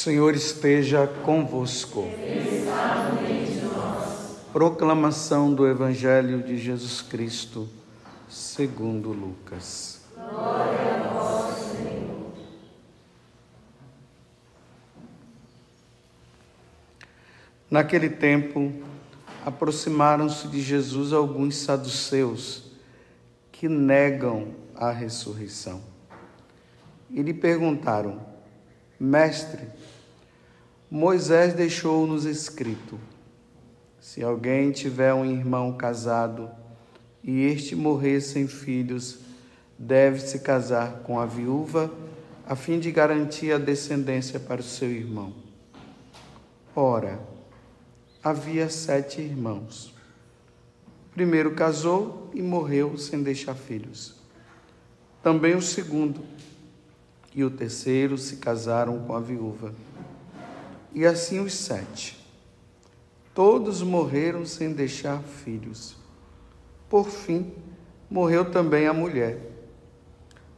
Senhor esteja convosco. Proclamação do Evangelho de Jesus Cristo, segundo Lucas. Glória a Senhor. Naquele tempo, aproximaram-se de Jesus alguns saduceus que negam a ressurreição. E lhe perguntaram: Mestre, Moisés deixou-nos escrito: se alguém tiver um irmão casado e este morrer sem filhos, deve se casar com a viúva, a fim de garantir a descendência para o seu irmão. Ora, havia sete irmãos. O primeiro casou e morreu sem deixar filhos. Também o segundo e o terceiro se casaram com a viúva e assim os sete. Todos morreram sem deixar filhos. Por fim, morreu também a mulher.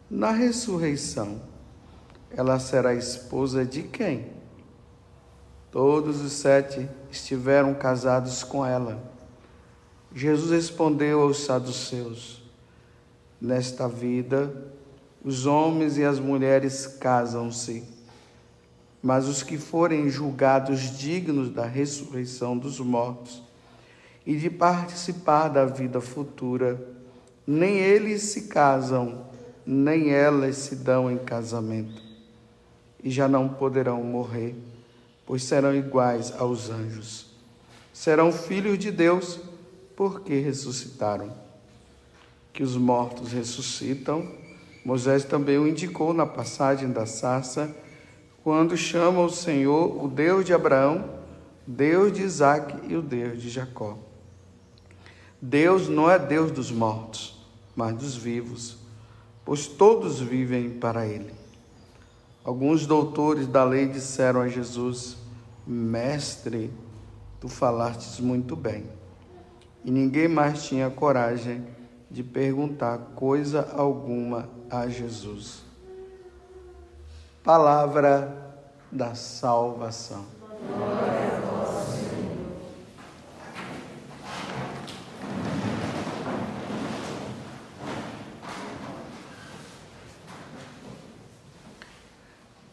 Na ressurreição, ela será esposa de quem? Todos os sete estiveram casados com ela. Jesus respondeu aos saduceus: Nesta vida, os homens e as mulheres casam-se mas os que forem julgados dignos da ressurreição dos mortos e de participar da vida futura, nem eles se casam, nem elas se dão em casamento, e já não poderão morrer, pois serão iguais aos anjos. Serão filhos de Deus, porque ressuscitaram. Que os mortos ressuscitam, Moisés também o indicou na passagem da sarça quando chama o Senhor o Deus de Abraão, Deus de Isaac e o Deus de Jacó. Deus não é Deus dos mortos, mas dos vivos, pois todos vivem para Ele. Alguns doutores da lei disseram a Jesus: Mestre, tu falastes muito bem. E ninguém mais tinha coragem de perguntar coisa alguma a Jesus. Palavra da salvação. Glória a.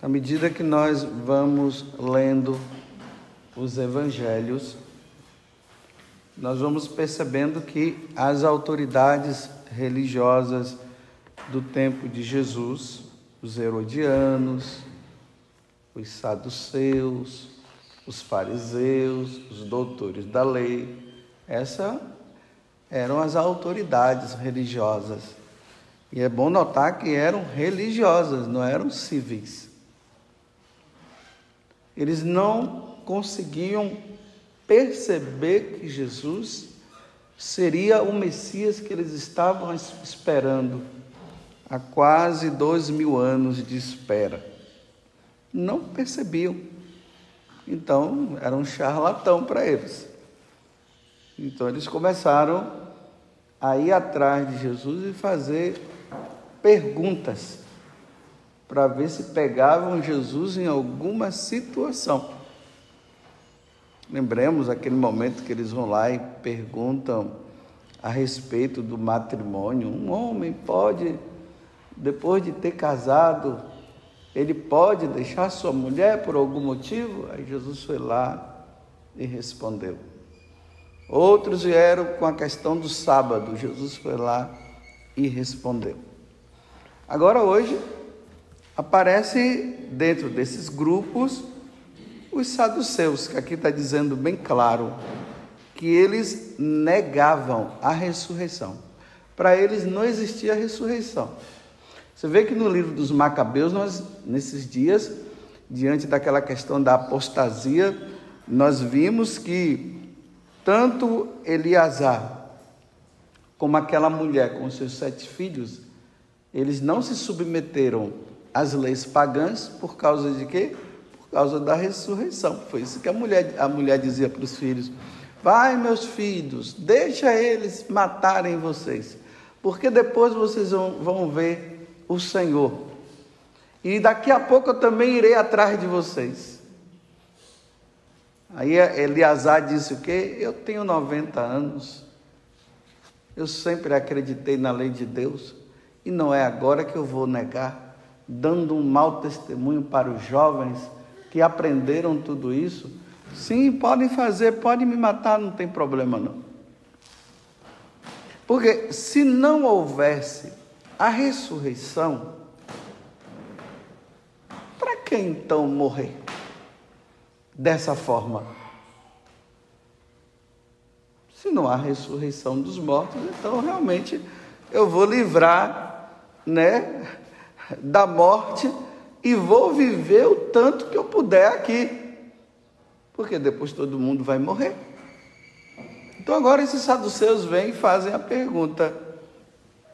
À medida que nós vamos lendo os evangelhos, nós vamos percebendo que as autoridades religiosas do tempo de Jesus, os herodianos, os saduceus, os fariseus, os doutores da lei. Essas eram as autoridades religiosas. E é bom notar que eram religiosas, não eram civis. Eles não conseguiam perceber que Jesus seria o Messias que eles estavam esperando há quase dois mil anos de espera. Não percebiam. Então, era um charlatão para eles. Então, eles começaram a ir atrás de Jesus e fazer perguntas para ver se pegavam Jesus em alguma situação. Lembremos aquele momento que eles vão lá e perguntam a respeito do matrimônio. Um homem pode depois de ter casado, ele pode deixar sua mulher por algum motivo? Aí Jesus foi lá e respondeu. Outros vieram com a questão do sábado, Jesus foi lá e respondeu. Agora, hoje, aparece dentro desses grupos os saduceus, que aqui está dizendo bem claro que eles negavam a ressurreição. Para eles não existia ressurreição. Você vê que no livro dos Macabeus, nós, nesses dias, diante daquela questão da apostasia, nós vimos que tanto Eliasar como aquela mulher com seus sete filhos, eles não se submeteram às leis pagãs por causa de quê? Por causa da ressurreição. Foi isso que a mulher, a mulher dizia para os filhos: Vai, meus filhos, deixa eles matarem vocês, porque depois vocês vão, vão ver o Senhor. E daqui a pouco eu também irei atrás de vocês. Aí Eleazar disse o quê? Eu tenho 90 anos. Eu sempre acreditei na lei de Deus. E não é agora que eu vou negar, dando um mau testemunho para os jovens que aprenderam tudo isso. Sim, podem fazer, podem me matar, não tem problema não. Porque se não houvesse a ressurreição, para que então morrer dessa forma? Se não há ressurreição dos mortos, então realmente eu vou livrar, né, da morte e vou viver o tanto que eu puder aqui. Porque depois todo mundo vai morrer. Então agora esses saduceus vêm e fazem a pergunta,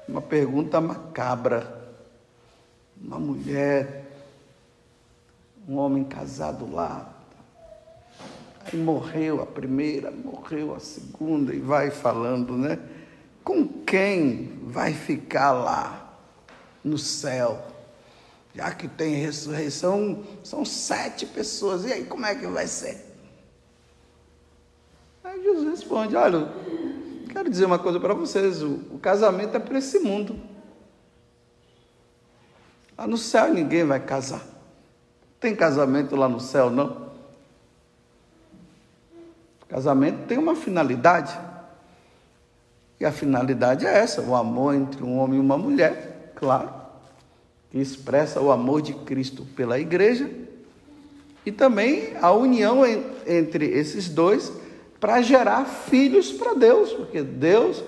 uma pergunta macabra. Uma mulher, um homem casado lá, aí morreu a primeira, morreu a segunda, e vai falando, né? Com quem vai ficar lá no céu? Já que tem ressurreição, são sete pessoas. E aí, como é que vai ser? Aí Jesus responde: Olha, quero dizer uma coisa para vocês: o, o casamento é para esse mundo. Lá no céu ninguém vai casar. Tem casamento lá no céu, não? casamento tem uma finalidade. E a finalidade é essa: o amor entre um homem e uma mulher, claro que expressa o amor de Cristo pela igreja, e também a união entre esses dois para gerar filhos para Deus, porque Deus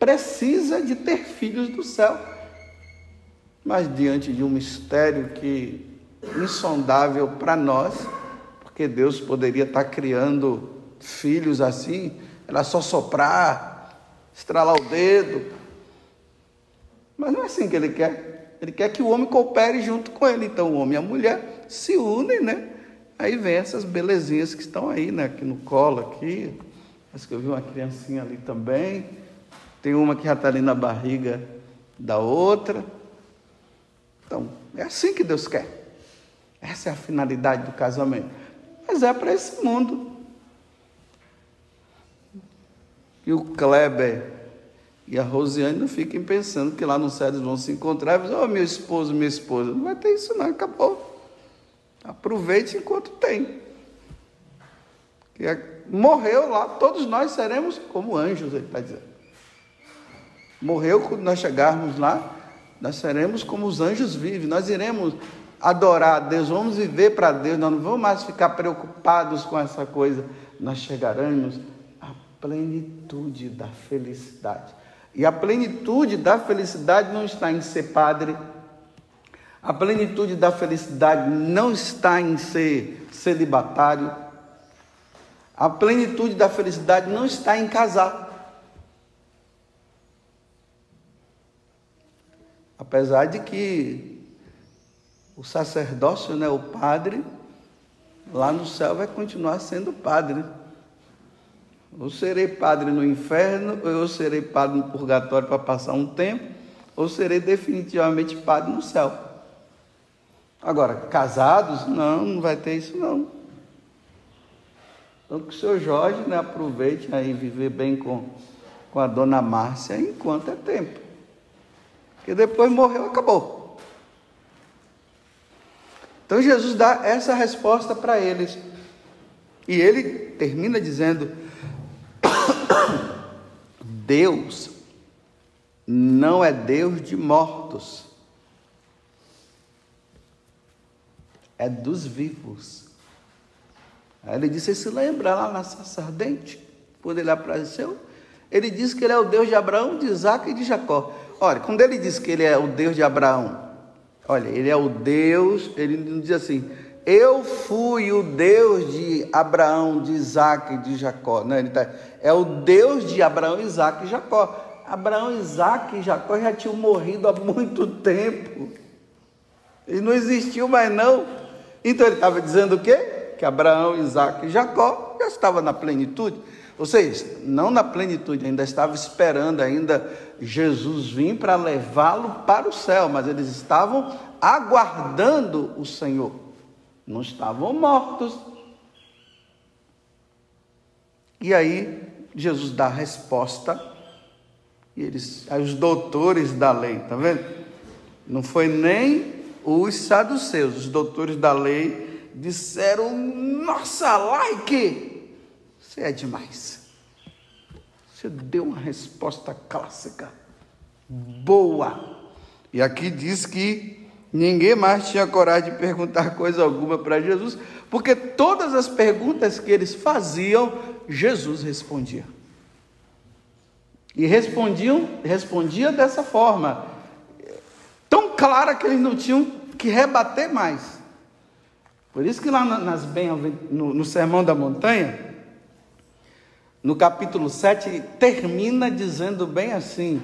precisa de ter filhos do céu. Mas diante de um mistério que insondável para nós, porque Deus poderia estar criando filhos assim, era só soprar, estralar o dedo. Mas não é assim que ele quer. Ele quer que o homem coopere junto com ele. Então, o homem e a mulher se unem, né? Aí vem essas belezinhas que estão aí, né? Aqui no colo, aqui. Acho que eu vi uma criancinha ali também. Tem uma que já está ali na barriga da outra. Então, é assim que Deus quer. Essa é a finalidade do casamento. Mas é para esse mundo. E o Kleber e a Rosiane não fiquem pensando que lá no céu eles vão se encontrar e dizer, oh, meu esposo, minha esposa. Não vai ter isso não, acabou. Aproveite enquanto tem. É, morreu lá, todos nós seremos como anjos, ele está dizendo. Morreu quando nós chegarmos lá, nós seremos como os anjos vivem, nós iremos adorar a Deus, vamos viver para Deus, nós não vamos mais ficar preocupados com essa coisa, nós chegaremos à plenitude da felicidade. E a plenitude da felicidade não está em ser padre. A plenitude da felicidade não está em ser celibatário. A plenitude da felicidade não está em casar. Apesar de que o sacerdócio, né, o padre, lá no céu vai continuar sendo padre. Ou serei padre no inferno, ou eu serei padre no purgatório para passar um tempo, ou serei definitivamente padre no céu. Agora, casados, não, não vai ter isso não. Então que o senhor Jorge né, aproveite aí viver bem com, com a dona Márcia enquanto é tempo. Porque depois morreu, acabou. Então Jesus dá essa resposta para eles. E ele termina dizendo: Deus não é Deus de mortos, é dos vivos. Aí ele disse: se lembra lá na sacerdente, quando ele apareceu? Ele disse que ele é o Deus de Abraão, de Isaac e de Jacó. Olha, quando ele diz que ele é o Deus de Abraão, olha, ele é o Deus, ele não diz assim, eu fui o Deus de Abraão, de Isaac e de Jacó. Não, ele tá, é o Deus de Abraão, Isaac e Jacó. Abraão, Isaac e Jacó já tinham morrido há muito tempo. E não existiu mais não. Então ele estava dizendo o quê? Que Abraão, Isaac e Jacó já estavam na plenitude. Ou seja, não na plenitude, ainda estava esperando ainda Jesus vir para levá-lo para o céu, mas eles estavam aguardando o Senhor não estavam mortos. E aí Jesus dá a resposta, e eles, os doutores da lei, tá vendo? Não foi nem os saduceus, os doutores da lei disseram: Nossa, like, você é demais. Você deu uma resposta clássica, boa. E aqui diz que ninguém mais tinha coragem de perguntar coisa alguma para Jesus, porque todas as perguntas que eles faziam, Jesus respondia. E respondiam, respondia dessa forma, tão clara que eles não tinham que rebater mais. Por isso que lá nas bem, no, no Sermão da Montanha, no capítulo 7, termina dizendo bem assim: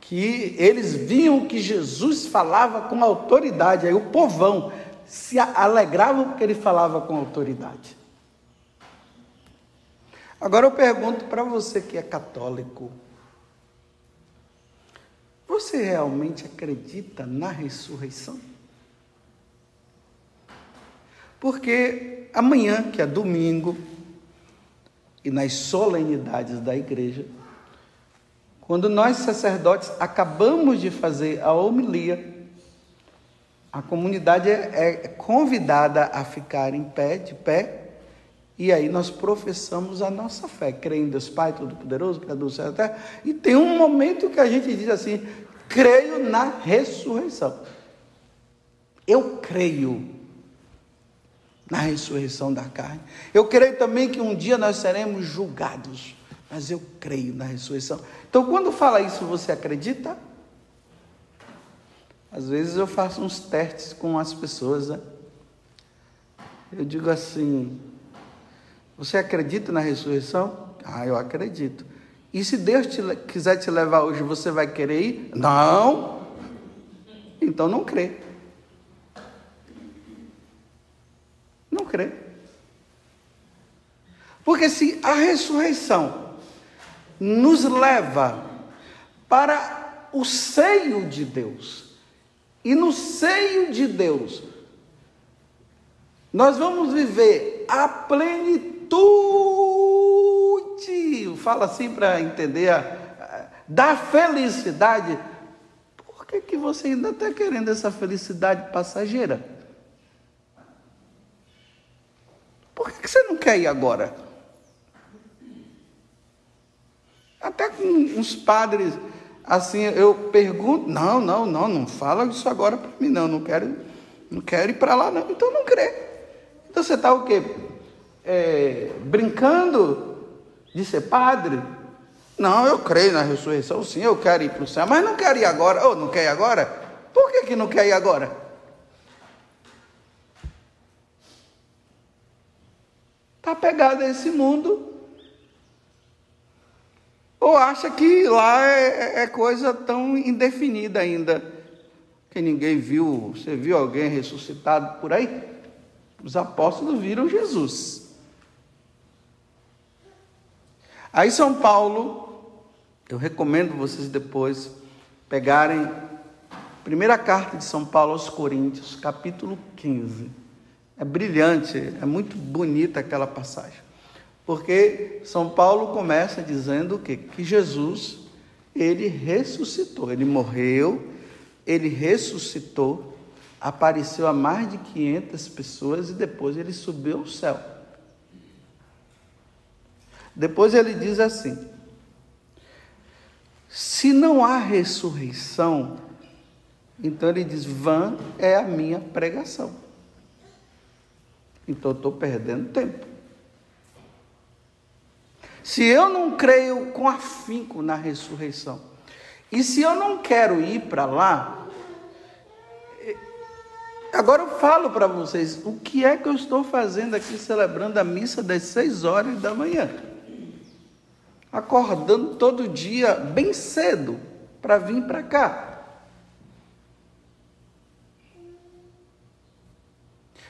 que eles viam que Jesus falava com autoridade, aí o povão se alegrava porque ele falava com autoridade. Agora eu pergunto para você que é católico: você realmente acredita na ressurreição? Porque amanhã, que é domingo, e nas solenidades da igreja, quando nós sacerdotes acabamos de fazer a homilia, a comunidade é, é convidada a ficar em pé, de pé, e aí nós professamos a nossa fé, creio em Deus Pai Todo-Poderoso, Criador do céu e da terra, e tem um momento que a gente diz assim, creio na ressurreição. Eu creio na ressurreição da carne. Eu creio também que um dia nós seremos julgados, mas eu creio na ressurreição. Então, quando fala isso, você acredita? Às vezes eu faço uns testes com as pessoas, né? Eu digo assim: Você acredita na ressurreição? Ah, eu acredito. E se Deus te, quiser te levar hoje, você vai querer ir? Não. Então não crê. Não crê. Porque se a ressurreição nos leva para o seio de Deus, e no seio de Deus, nós vamos viver a plenitude fala assim para entender, da felicidade. Por que, que você ainda está querendo essa felicidade passageira? Por que, você não quer ir agora? Até com uns padres, assim, eu pergunto, não, não, não, não fala isso agora para mim, não, não quero, não quero ir para lá, não. Então não crê. Então você está o quê? É, brincando de ser padre? Não, eu creio na ressurreição, sim, eu quero ir para o céu, mas não quero ir agora. Oh, não quer ir agora? Por que, que não quer ir agora? Está pegado a esse mundo. Ou acha que lá é, é, é coisa tão indefinida ainda, que ninguém viu. Você viu alguém ressuscitado por aí? Os apóstolos viram Jesus. Aí São Paulo, eu recomendo vocês depois pegarem primeira carta de São Paulo aos Coríntios, capítulo 15. É brilhante, é muito bonita aquela passagem. Porque São Paulo começa dizendo o quê? Que Jesus, ele ressuscitou, ele morreu, ele ressuscitou, apareceu a mais de 500 pessoas e depois ele subiu ao céu. Depois ele diz assim: se não há ressurreição, então ele diz: vã é a minha pregação. Então eu estou perdendo tempo. Se eu não creio com afinco na ressurreição, e se eu não quero ir para lá, agora eu falo para vocês, o que é que eu estou fazendo aqui celebrando a missa das seis horas da manhã? acordando todo dia bem cedo para vir para cá.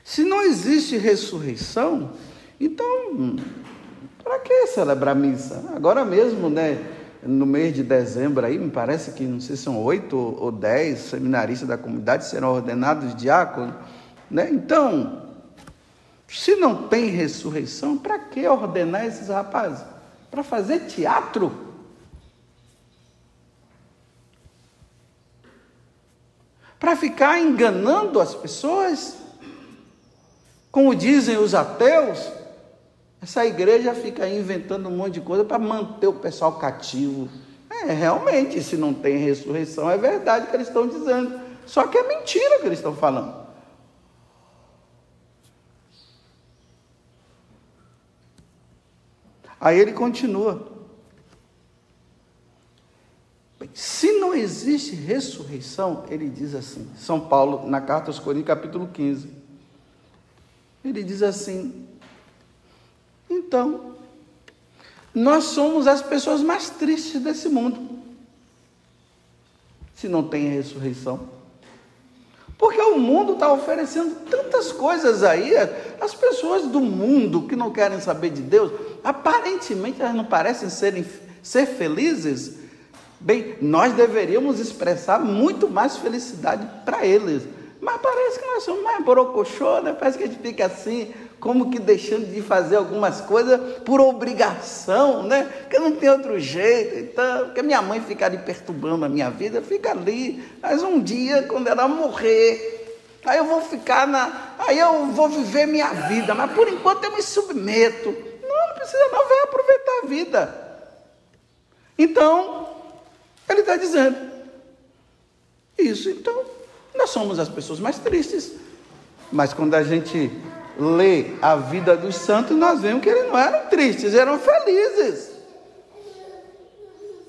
Se não existe ressurreição, então para que celebrar missa? Agora mesmo, né? No mês de dezembro aí, me parece que não sei se são oito ou dez seminaristas da comunidade serão ordenados diáconos, né? Então, Se não tem ressurreição, para que ordenar esses rapazes? Para fazer teatro? Para ficar enganando as pessoas? Como dizem os ateus, essa igreja fica aí inventando um monte de coisa para manter o pessoal cativo. É, realmente, se não tem ressurreição, é verdade que eles estão dizendo. Só que é mentira que eles estão falando. Aí ele continua. Se não existe ressurreição, ele diz assim, São Paulo, na carta aos Coríntios, capítulo 15. Ele diz assim: então, nós somos as pessoas mais tristes desse mundo, se não tem ressurreição. Porque o mundo está oferecendo tantas coisas aí, as pessoas do mundo que não querem saber de Deus, aparentemente elas não parecem serem, ser felizes. Bem, nós deveríamos expressar muito mais felicidade para eles. Mas parece que nós somos mais borocochô, né? Parece que a gente fica assim, como que deixando de fazer algumas coisas por obrigação, né? Que não tem outro jeito, então, porque minha mãe fica ali perturbando a minha vida, fica ali, mas um dia, quando ela morrer, aí eu vou ficar na. Aí eu vou viver minha vida, mas por enquanto eu me submeto. Não, não precisa não, vai aproveitar a vida. Então, ele está dizendo, isso, então, nós somos as pessoas mais tristes. Mas quando a gente lê a vida dos santos, nós vemos que eles não eram tristes, eram felizes.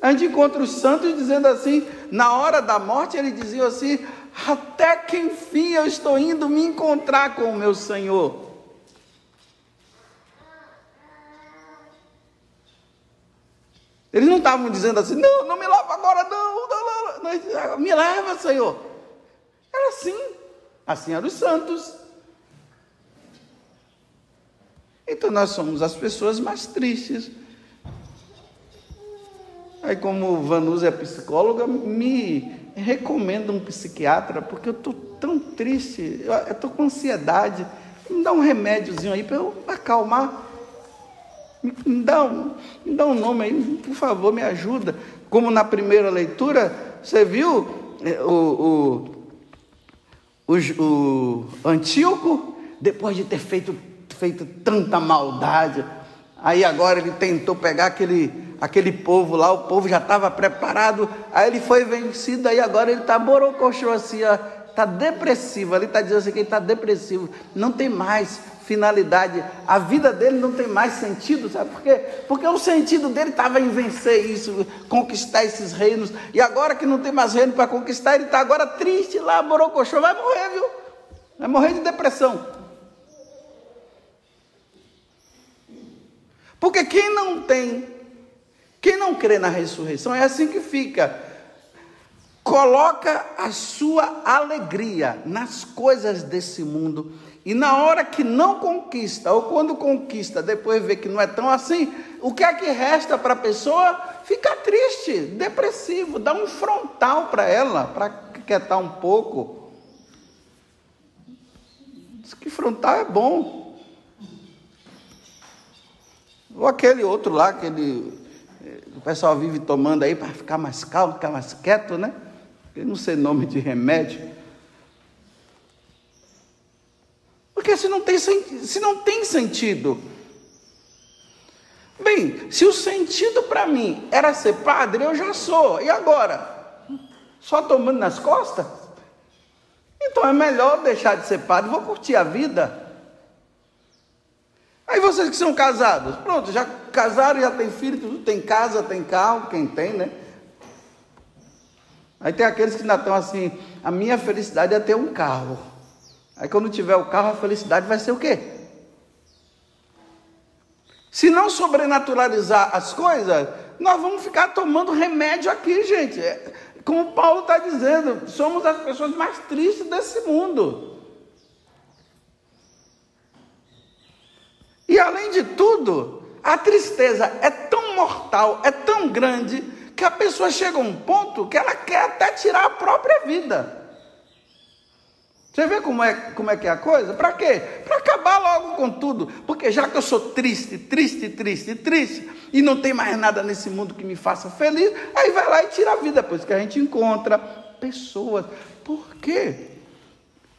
A gente encontra os santos dizendo assim, na hora da morte, eles diziam assim: até que enfim eu estou indo me encontrar com o meu Senhor. Eles não estavam dizendo assim, não, não me leva agora, não, não, não, não me leva, Senhor. Era assim, assim eram os santos. Então nós somos as pessoas mais tristes. Aí, como Vanusa é psicóloga, me recomenda um psiquiatra, porque eu estou tão triste, eu estou com ansiedade. Me dá um remédiozinho aí para eu acalmar. Me dá, um, me dá um nome aí, por favor, me ajuda. Como na primeira leitura, você viu é, o, o, o, Antíoco, depois de ter feito feito tanta maldade. Aí agora ele tentou pegar aquele, aquele povo lá, o povo já estava preparado, aí ele foi vencido, aí agora ele está borocochô assim, está depressivo, ele está dizendo assim que ele está depressivo, não tem mais finalidade, a vida dele não tem mais sentido, sabe por quê? Porque o sentido dele estava em vencer isso, conquistar esses reinos, e agora que não tem mais reino para conquistar, ele está agora triste lá, borocochô, vai morrer, viu? Vai morrer de depressão. Porque quem não tem, quem não crê na ressurreição, é assim que fica. Coloca a sua alegria nas coisas desse mundo. E na hora que não conquista, ou quando conquista, depois vê que não é tão assim, o que é que resta para a pessoa? Fica triste, depressivo, dá um frontal para ela, para quietar um pouco. Diz que frontal é bom. Ou aquele outro lá, aquele. O pessoal vive tomando aí para ficar mais calmo, ficar mais quieto, né? Eu não sei nome de remédio. Porque se não tem, se não tem sentido. Bem, se o sentido para mim era ser padre, eu já sou. E agora? Só tomando nas costas? Então é melhor deixar de ser padre, vou curtir a vida. Aí vocês que são casados, pronto, já casaram, já tem filho, tudo, tem casa, tem carro, quem tem, né? Aí tem aqueles que ainda estão assim, a minha felicidade é ter um carro. Aí quando tiver o carro, a felicidade vai ser o quê? Se não sobrenaturalizar as coisas, nós vamos ficar tomando remédio aqui, gente. É, como Paulo está dizendo, somos as pessoas mais tristes desse mundo. E além de tudo, a tristeza é tão mortal, é tão grande, que a pessoa chega a um ponto que ela quer até tirar a própria vida. Você vê como é, como é que é a coisa? Para quê? Para acabar logo com tudo. Porque já que eu sou triste, triste, triste, triste, e não tem mais nada nesse mundo que me faça feliz, aí vai lá e tira a vida, pois que a gente encontra pessoas. Por quê?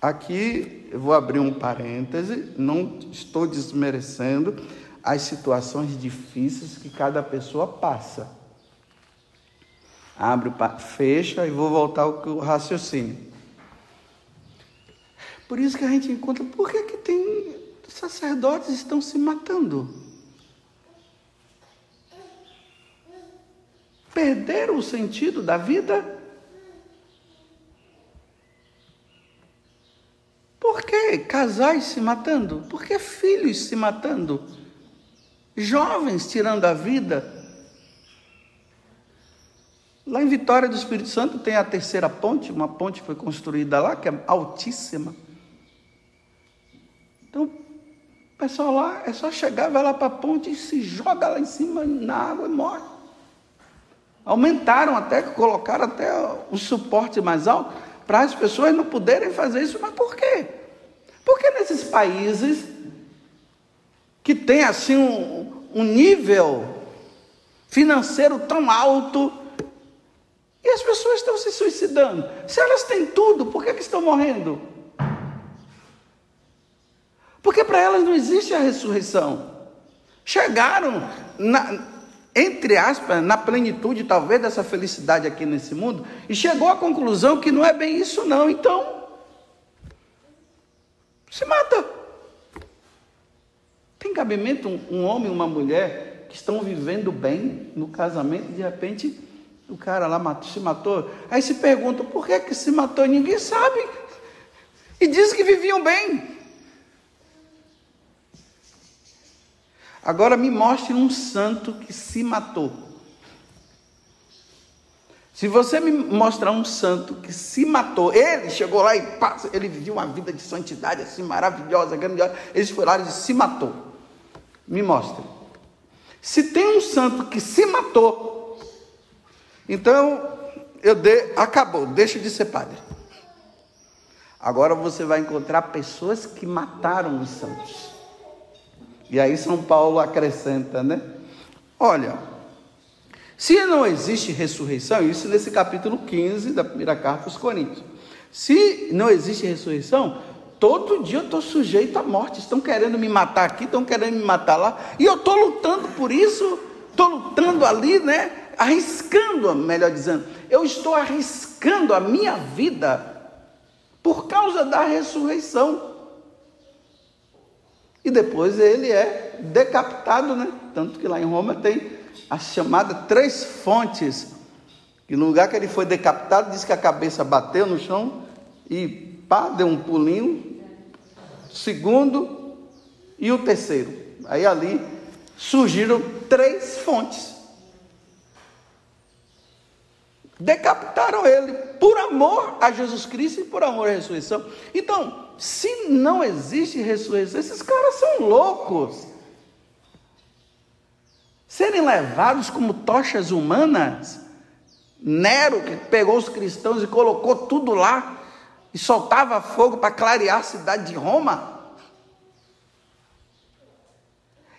Aqui eu vou abrir um parêntese, não estou desmerecendo as situações difíceis que cada pessoa passa. Abre, fecha e vou voltar ao raciocínio. Por isso que a gente encontra, por que, que tem sacerdotes estão se matando? Perderam o sentido da vida? Por que casais se matando? Por que filhos se matando? Jovens tirando a vida? Lá em Vitória do Espírito Santo tem a terceira ponte, uma ponte foi construída lá, que é altíssima. Então, o pessoal lá é só chegar, vai lá para a ponte e se joga lá em cima na água e morre. Aumentaram até, colocaram até o suporte mais alto para as pessoas não poderem fazer isso. Mas por quê? Porque nesses países que tem assim um, um nível financeiro tão alto e as pessoas estão se suicidando. Se elas têm tudo, por que, que estão morrendo? Porque para elas não existe a ressurreição. Chegaram, na, entre aspas, na plenitude talvez dessa felicidade aqui nesse mundo, e chegou à conclusão que não é bem isso, não. Então, se mata. Tem cabimento um, um homem e uma mulher que estão vivendo bem no casamento, de repente o cara lá matou, se matou. Aí se pergunta por que, que se matou? Ninguém sabe. E diz que viviam bem. Agora me mostre um santo que se matou. Se você me mostrar um santo que se matou, ele chegou lá e passa, ele viveu uma vida de santidade assim maravilhosa, grandiosa, ele foi lá e se matou. Me mostre. Se tem um santo que se matou, então eu dei, acabou, deixa de ser padre. Agora você vai encontrar pessoas que mataram os santos. E aí São Paulo acrescenta, né? Olha, se não existe ressurreição, isso nesse capítulo 15 da primeira carta aos Coríntios. Se não existe ressurreição, todo dia eu estou sujeito à morte. Estão querendo me matar aqui, estão querendo me matar lá, e eu estou lutando por isso, estou lutando ali, né? Arriscando, melhor dizendo, eu estou arriscando a minha vida por causa da ressurreição e depois ele é decapitado, né? Tanto que lá em Roma tem a chamada três fontes, que no lugar que ele foi decapitado, diz que a cabeça bateu no chão e pá, deu um pulinho, segundo e o terceiro. Aí ali surgiram três fontes. Decapitaram ele por amor a Jesus Cristo e por amor à ressurreição. Então, se não existe ressurreição, esses caras são loucos. Serem levados como tochas humanas. Nero, que pegou os cristãos e colocou tudo lá, e soltava fogo para clarear a cidade de Roma.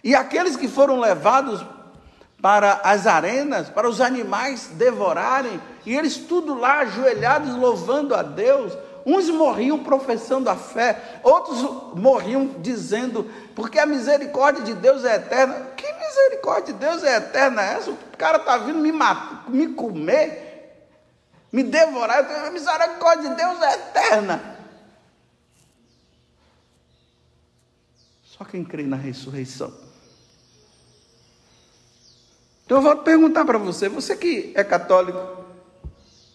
E aqueles que foram levados para as arenas, para os animais devorarem, e eles tudo lá ajoelhados louvando a Deus, Uns morriam professando a fé, outros morriam dizendo, porque a misericórdia de Deus é eterna. Que misericórdia de Deus é eterna é essa? O cara está vindo me matar, me comer, me devorar. A misericórdia de Deus é eterna. Só quem crê na ressurreição. Então eu vou perguntar para você, você que é católico,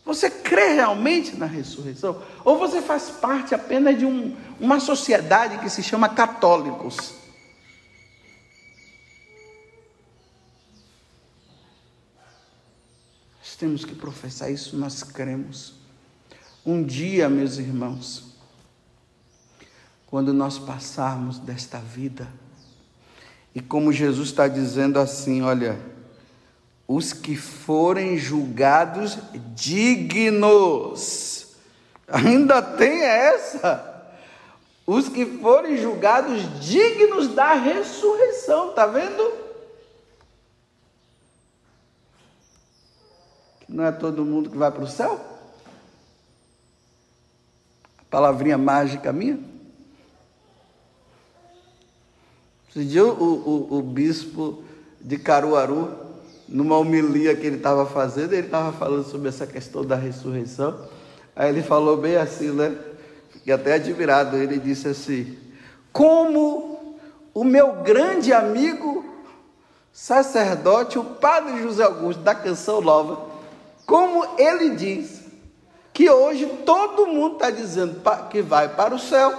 você crê realmente na ressurreição? Ou você faz parte apenas de um, uma sociedade que se chama católicos? Nós temos que professar isso, nós cremos. Um dia, meus irmãos, quando nós passarmos desta vida, e como Jesus está dizendo assim, olha, os que forem julgados dignos. Ainda tem essa. os que forem julgados dignos da ressurreição, tá vendo? Não é todo mundo que vai para o céu? A palavrinha mágica minha? Esse dia o, o, o bispo de Caruaru, numa homilia que ele estava fazendo, ele estava falando sobre essa questão da ressurreição. Aí ele falou bem assim, né? Fiquei até admirado. Ele disse assim: Como o meu grande amigo sacerdote, o padre José Augusto, da Canção Nova, como ele diz, que hoje todo mundo está dizendo que vai para o céu.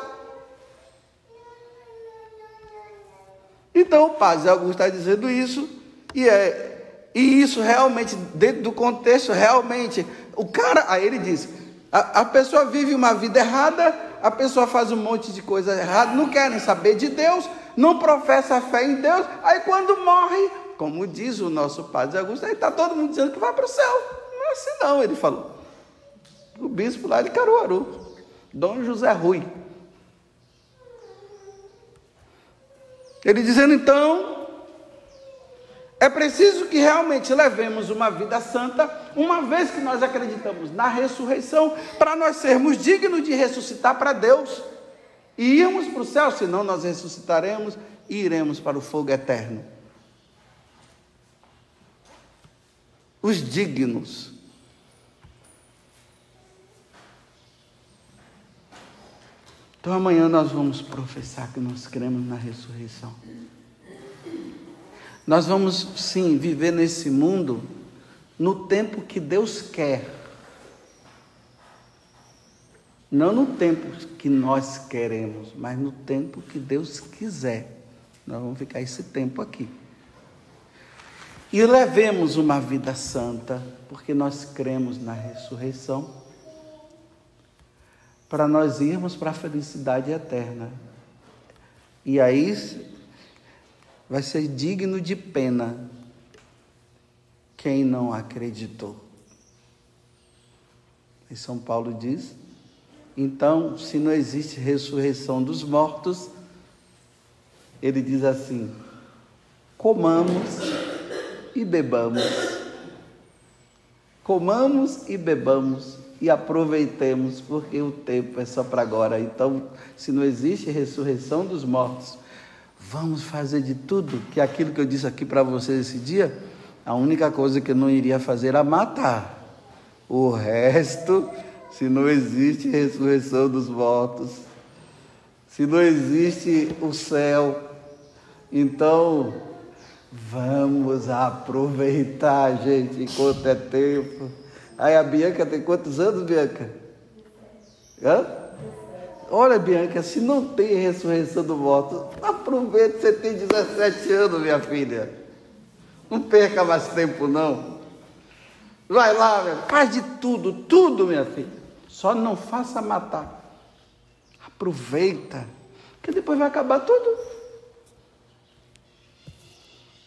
Então o padre Augusto está dizendo isso, e, é, e isso realmente, dentro do contexto, realmente, o cara, aí ele diz, a, a pessoa vive uma vida errada, a pessoa faz um monte de coisa errada, não querem saber de Deus, não professa fé em Deus, aí quando morre, como diz o nosso padre Augusto, aí está todo mundo dizendo que vai para o céu. Não é assim não, ele falou. O bispo lá de Caruaru, Dom José Rui. Ele dizendo então, é preciso que realmente levemos uma vida santa, uma vez que nós acreditamos na ressurreição, para nós sermos dignos de ressuscitar para Deus e irmos para o céu, senão nós ressuscitaremos e iremos para o fogo eterno. Os dignos Então amanhã nós vamos professar que nós cremos na ressurreição. Nós vamos sim viver nesse mundo no tempo que Deus quer. Não no tempo que nós queremos, mas no tempo que Deus quiser. Nós vamos ficar esse tempo aqui. E levemos uma vida santa, porque nós cremos na ressurreição para nós irmos para a felicidade eterna. E aí vai ser digno de pena quem não acreditou. E São Paulo diz: então, se não existe ressurreição dos mortos, ele diz assim: comamos e bebamos. Comamos e bebamos e aproveitemos, porque o tempo é só para agora. Então, se não existe ressurreição dos mortos, vamos fazer de tudo que aquilo que eu disse aqui para vocês esse dia, a única coisa que eu não iria fazer era matar. O resto, se não existe ressurreição dos mortos, se não existe o céu, então vamos aproveitar, gente, enquanto é tempo. Aí a Bianca tem quantos anos, Bianca? Hã? Olha, Bianca, se não tem ressurreição do morto, aproveita, você tem 17 anos, minha filha. Não perca mais tempo, não. Vai lá, minha, faz de tudo, tudo, minha filha. Só não faça matar. Aproveita, que depois vai acabar tudo.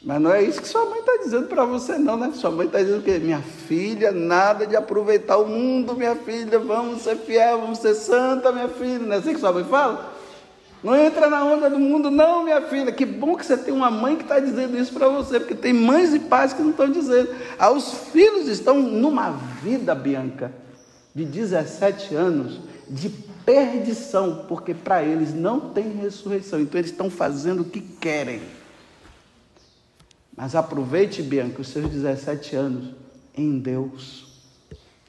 Mas não é isso que sua mãe está dizendo para você, não, né? Sua mãe está dizendo que minha filha, nada de aproveitar o mundo, minha filha, vamos ser fiel, vamos ser santa, minha filha. Não é assim que sua mãe fala? Não entra na onda do mundo, não, minha filha. Que bom que você tem uma mãe que está dizendo isso para você, porque tem mães e pais que não estão dizendo. Ah, os filhos estão numa vida, Bianca, de 17 anos, de perdição, porque para eles não tem ressurreição. Então eles estão fazendo o que querem. Mas aproveite, Bianca, os seus 17 anos em Deus.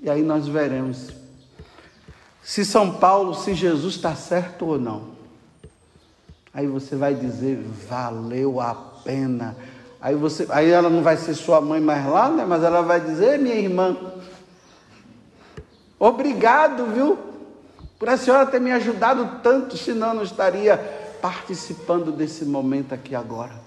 E aí nós veremos se São Paulo, se Jesus está certo ou não. Aí você vai dizer, valeu a pena. Aí, você, aí ela não vai ser sua mãe mais lá, né? mas ela vai dizer, minha irmã, obrigado, viu? Por a senhora ter me ajudado tanto, senão eu não estaria participando desse momento aqui agora.